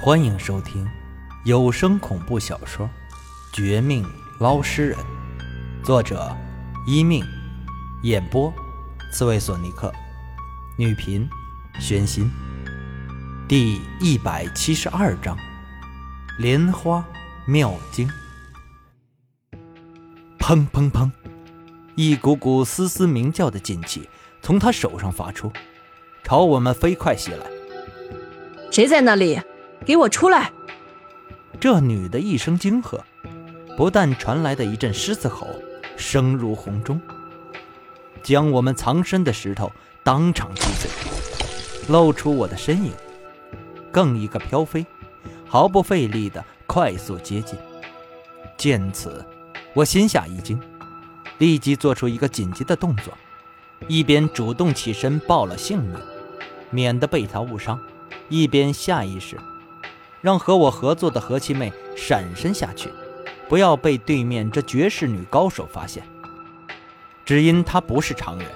欢迎收听有声恐怖小说《绝命捞尸人》，作者：一命，演播：刺猬索尼克，女频：玄心。第一百七十二章：莲花妙经。砰砰砰！一股股嘶嘶鸣叫的劲气从他手上发出，朝我们飞快袭来。谁在那里？给我出来！这女的一声惊喝，不但传来的一阵狮子吼，声如洪钟，将我们藏身的石头当场击碎，露出我的身影，更一个飘飞，毫不费力的快速接近。见此，我心下一惊，立即做出一个紧急的动作，一边主动起身报了性命，免得被他误伤，一边下意识。让和我合作的何七妹闪身下去，不要被对面这绝世女高手发现。只因她不是常人，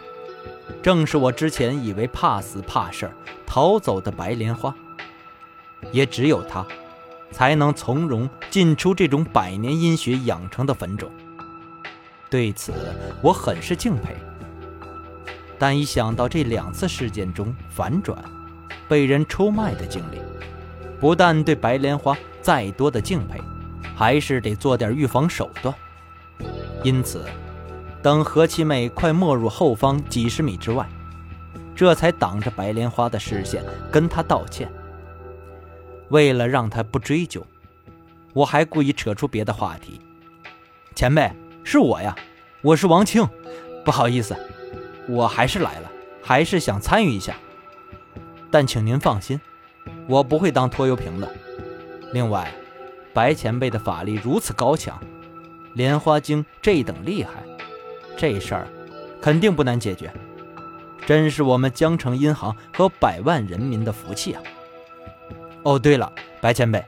正是我之前以为怕死怕事儿逃走的白莲花。也只有她，才能从容进出这种百年阴血养成的坟冢。对此，我很是敬佩。但一想到这两次事件中反转、被人出卖的经历，不但对白莲花再多的敬佩，还是得做点预防手段。因此，等何七妹快没入后方几十米之外，这才挡着白莲花的视线，跟她道歉。为了让她不追究，我还故意扯出别的话题：“前辈，是我呀，我是王庆，不好意思，我还是来了，还是想参与一下。但请您放心。”我不会当拖油瓶的。另外，白前辈的法力如此高强，莲花精这等厉害，这事儿肯定不难解决。真是我们江城银行和百万人民的福气啊！哦，对了，白前辈，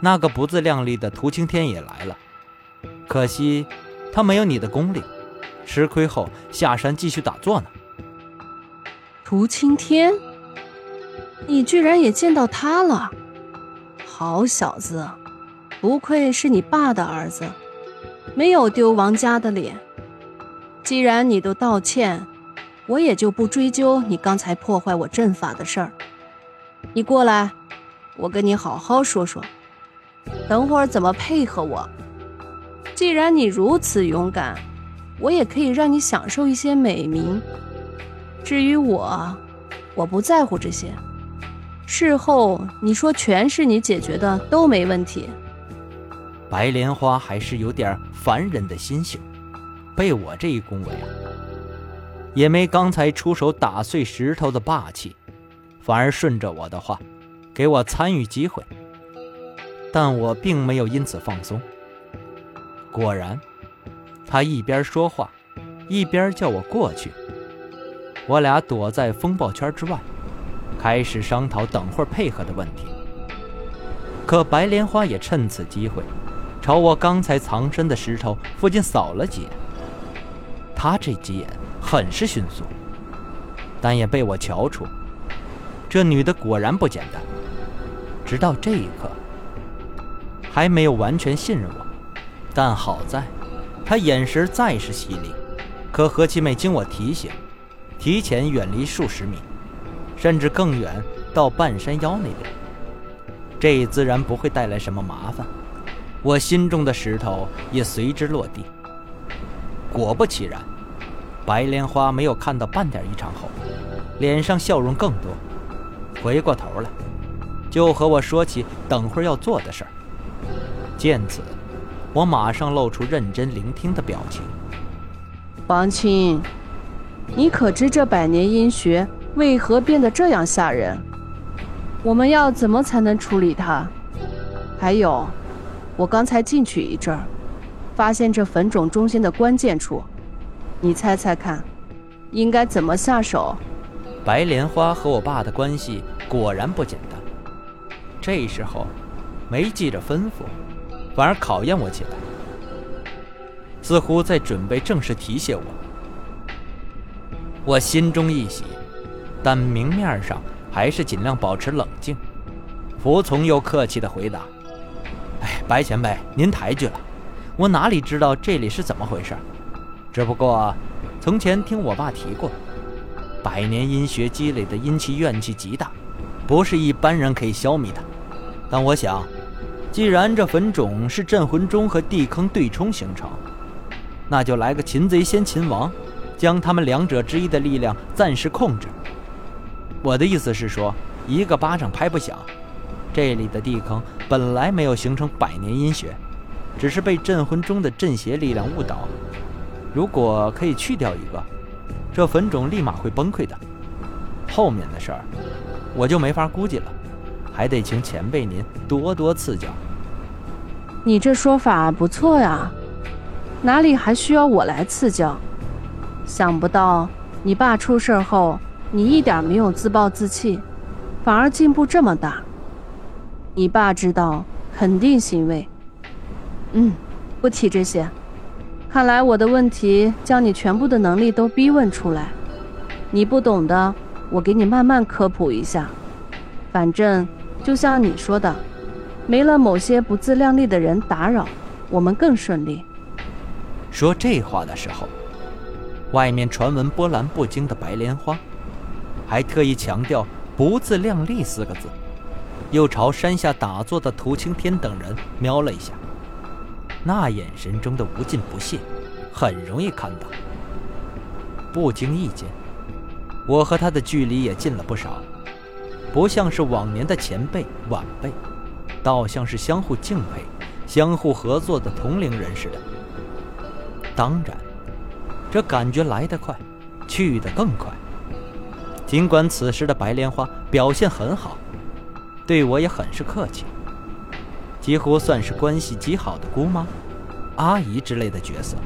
那个不自量力的涂青天也来了，可惜他没有你的功力，吃亏后下山继续打坐呢。涂青天。你居然也见到他了，好小子，不愧是你爸的儿子，没有丢王家的脸。既然你都道歉，我也就不追究你刚才破坏我阵法的事儿。你过来，我跟你好好说说，等会儿怎么配合我。既然你如此勇敢，我也可以让你享受一些美名。至于我，我不在乎这些。事后你说全是你解决的都没问题。白莲花还是有点凡人的心性，被我这一恭维啊，也没刚才出手打碎石头的霸气，反而顺着我的话，给我参与机会。但我并没有因此放松。果然，他一边说话，一边叫我过去。我俩躲在风暴圈之外。开始商讨等会儿配合的问题，可白莲花也趁此机会，朝我刚才藏身的石头附近扫了几眼。他这几眼很是迅速，但也被我瞧出，这女的果然不简单。直到这一刻，还没有完全信任我，但好在，她眼神再是犀利。可何七妹经我提醒，提前远离数十米。甚至更远，到半山腰那边，这自然不会带来什么麻烦。我心中的石头也随之落地。果不其然，白莲花没有看到半点异常后，脸上笑容更多，回过头来，就和我说起等会儿要做的事儿。见此，我马上露出认真聆听的表情。王青，你可知这百年阴学？为何变得这样吓人？我们要怎么才能处理他？还有，我刚才进去一阵儿，发现这坟冢中心的关键处，你猜猜看，应该怎么下手？白莲花和我爸的关系果然不简单。这时候，没记着吩咐，反而考验我起来，似乎在准备正式提携我。我心中一喜。但明面上还是尽量保持冷静，服从又客气的回答：“哎，白前辈，您抬举了，我哪里知道这里是怎么回事？只不过，从前听我爸提过，百年阴学积累的阴气怨气极大，不是一般人可以消灭的。但我想，既然这坟冢是镇魂钟和地坑对冲形成，那就来个擒贼先擒王，将他们两者之一的力量暂时控制。我的意思是说，一个巴掌拍不响。”这里的地坑本来没有形成百年阴穴，只是被镇魂钟的镇邪力量误导。如果可以去掉一个，这坟冢立马会崩溃的。后面的事儿，我就没法估计了，还得请前辈您多多赐教。你这说法不错呀，哪里还需要我来赐教？想不到你爸出事后，你一点没有自暴自弃，反而进步这么大。你爸知道，肯定欣慰。嗯，不提这些。看来我的问题将你全部的能力都逼问出来。你不懂的，我给你慢慢科普一下。反正就像你说的，没了某些不自量力的人打扰，我们更顺利。说这话的时候，外面传闻波澜不惊的白莲花，还特意强调“不自量力”四个字。又朝山下打坐的涂青天等人瞄了一下，那眼神中的无尽不屑，很容易看到。不经意间，我和他的距离也近了不少，不像是往年的前辈晚辈，倒像是相互敬佩、相互合作的同龄人似的。当然，这感觉来得快，去得更快。尽管此时的白莲花表现很好。对我也很是客气，几乎算是关系极好的姑妈、阿姨之类的角色。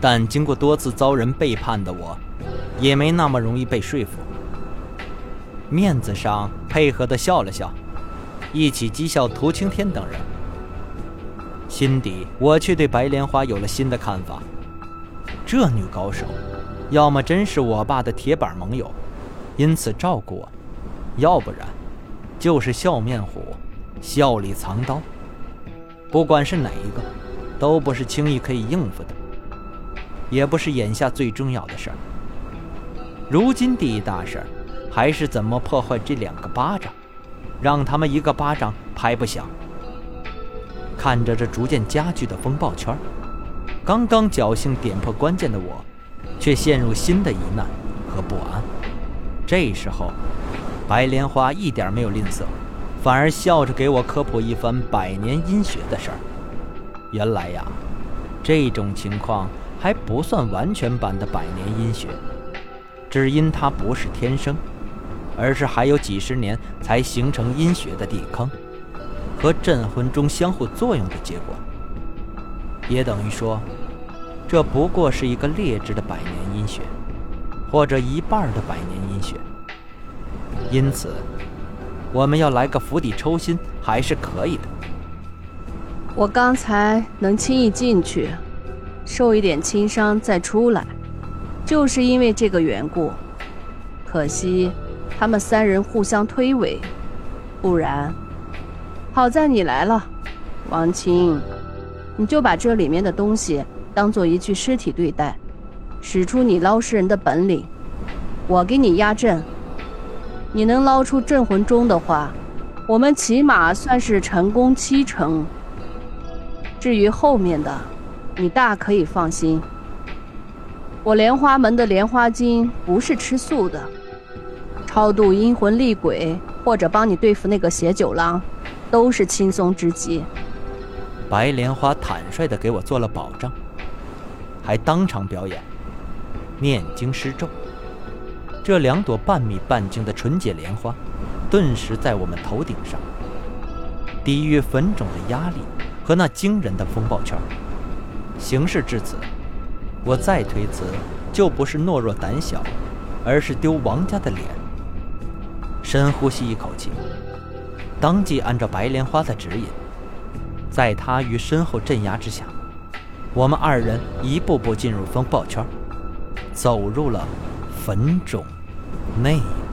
但经过多次遭人背叛的我，也没那么容易被说服。面子上配合的笑了笑，一起讥笑涂青天等人。心底我却对白莲花有了新的看法。这女高手，要么真是我爸的铁板盟友，因此照顾我；要不然。就是笑面虎，笑里藏刀。不管是哪一个，都不是轻易可以应付的，也不是眼下最重要的事儿。如今第一大事儿，还是怎么破坏这两个巴掌，让他们一个巴掌拍不响。看着这逐渐加剧的风暴圈，刚刚侥幸点破关键的我，却陷入新的疑难和不安。这时候。白莲花一点没有吝啬，反而笑着给我科普一番百年阴穴的事儿。原来呀，这种情况还不算完全版的百年阴穴，只因它不是天生，而是还有几十年才形成阴穴的地坑，和镇魂钟相互作用的结果。也等于说，这不过是一个劣质的百年阴穴，或者一半的百年阴穴。因此，我们要来个釜底抽薪还是可以的。我刚才能轻易进去，受一点轻伤再出来，就是因为这个缘故。可惜他们三人互相推诿，不然，好在你来了，王青，你就把这里面的东西当做一具尸体对待，使出你捞尸人的本领，我给你压阵。你能捞出镇魂钟的话，我们起码算是成功七成。至于后面的，你大可以放心。我莲花门的莲花精不是吃素的，超度阴魂厉鬼或者帮你对付那个邪九郎，都是轻松之极。白莲花坦率地给我做了保证，还当场表演念经施咒。这两朵半米半径的纯洁莲花，顿时在我们头顶上，抵御坟冢的压力和那惊人的风暴圈。形势至此，我再推辞，就不是懦弱胆小，而是丢王家的脸。深呼吸一口气，当即按照白莲花的指引，在他于身后镇压之下，我们二人一步步进入风暴圈，走入了坟冢。name.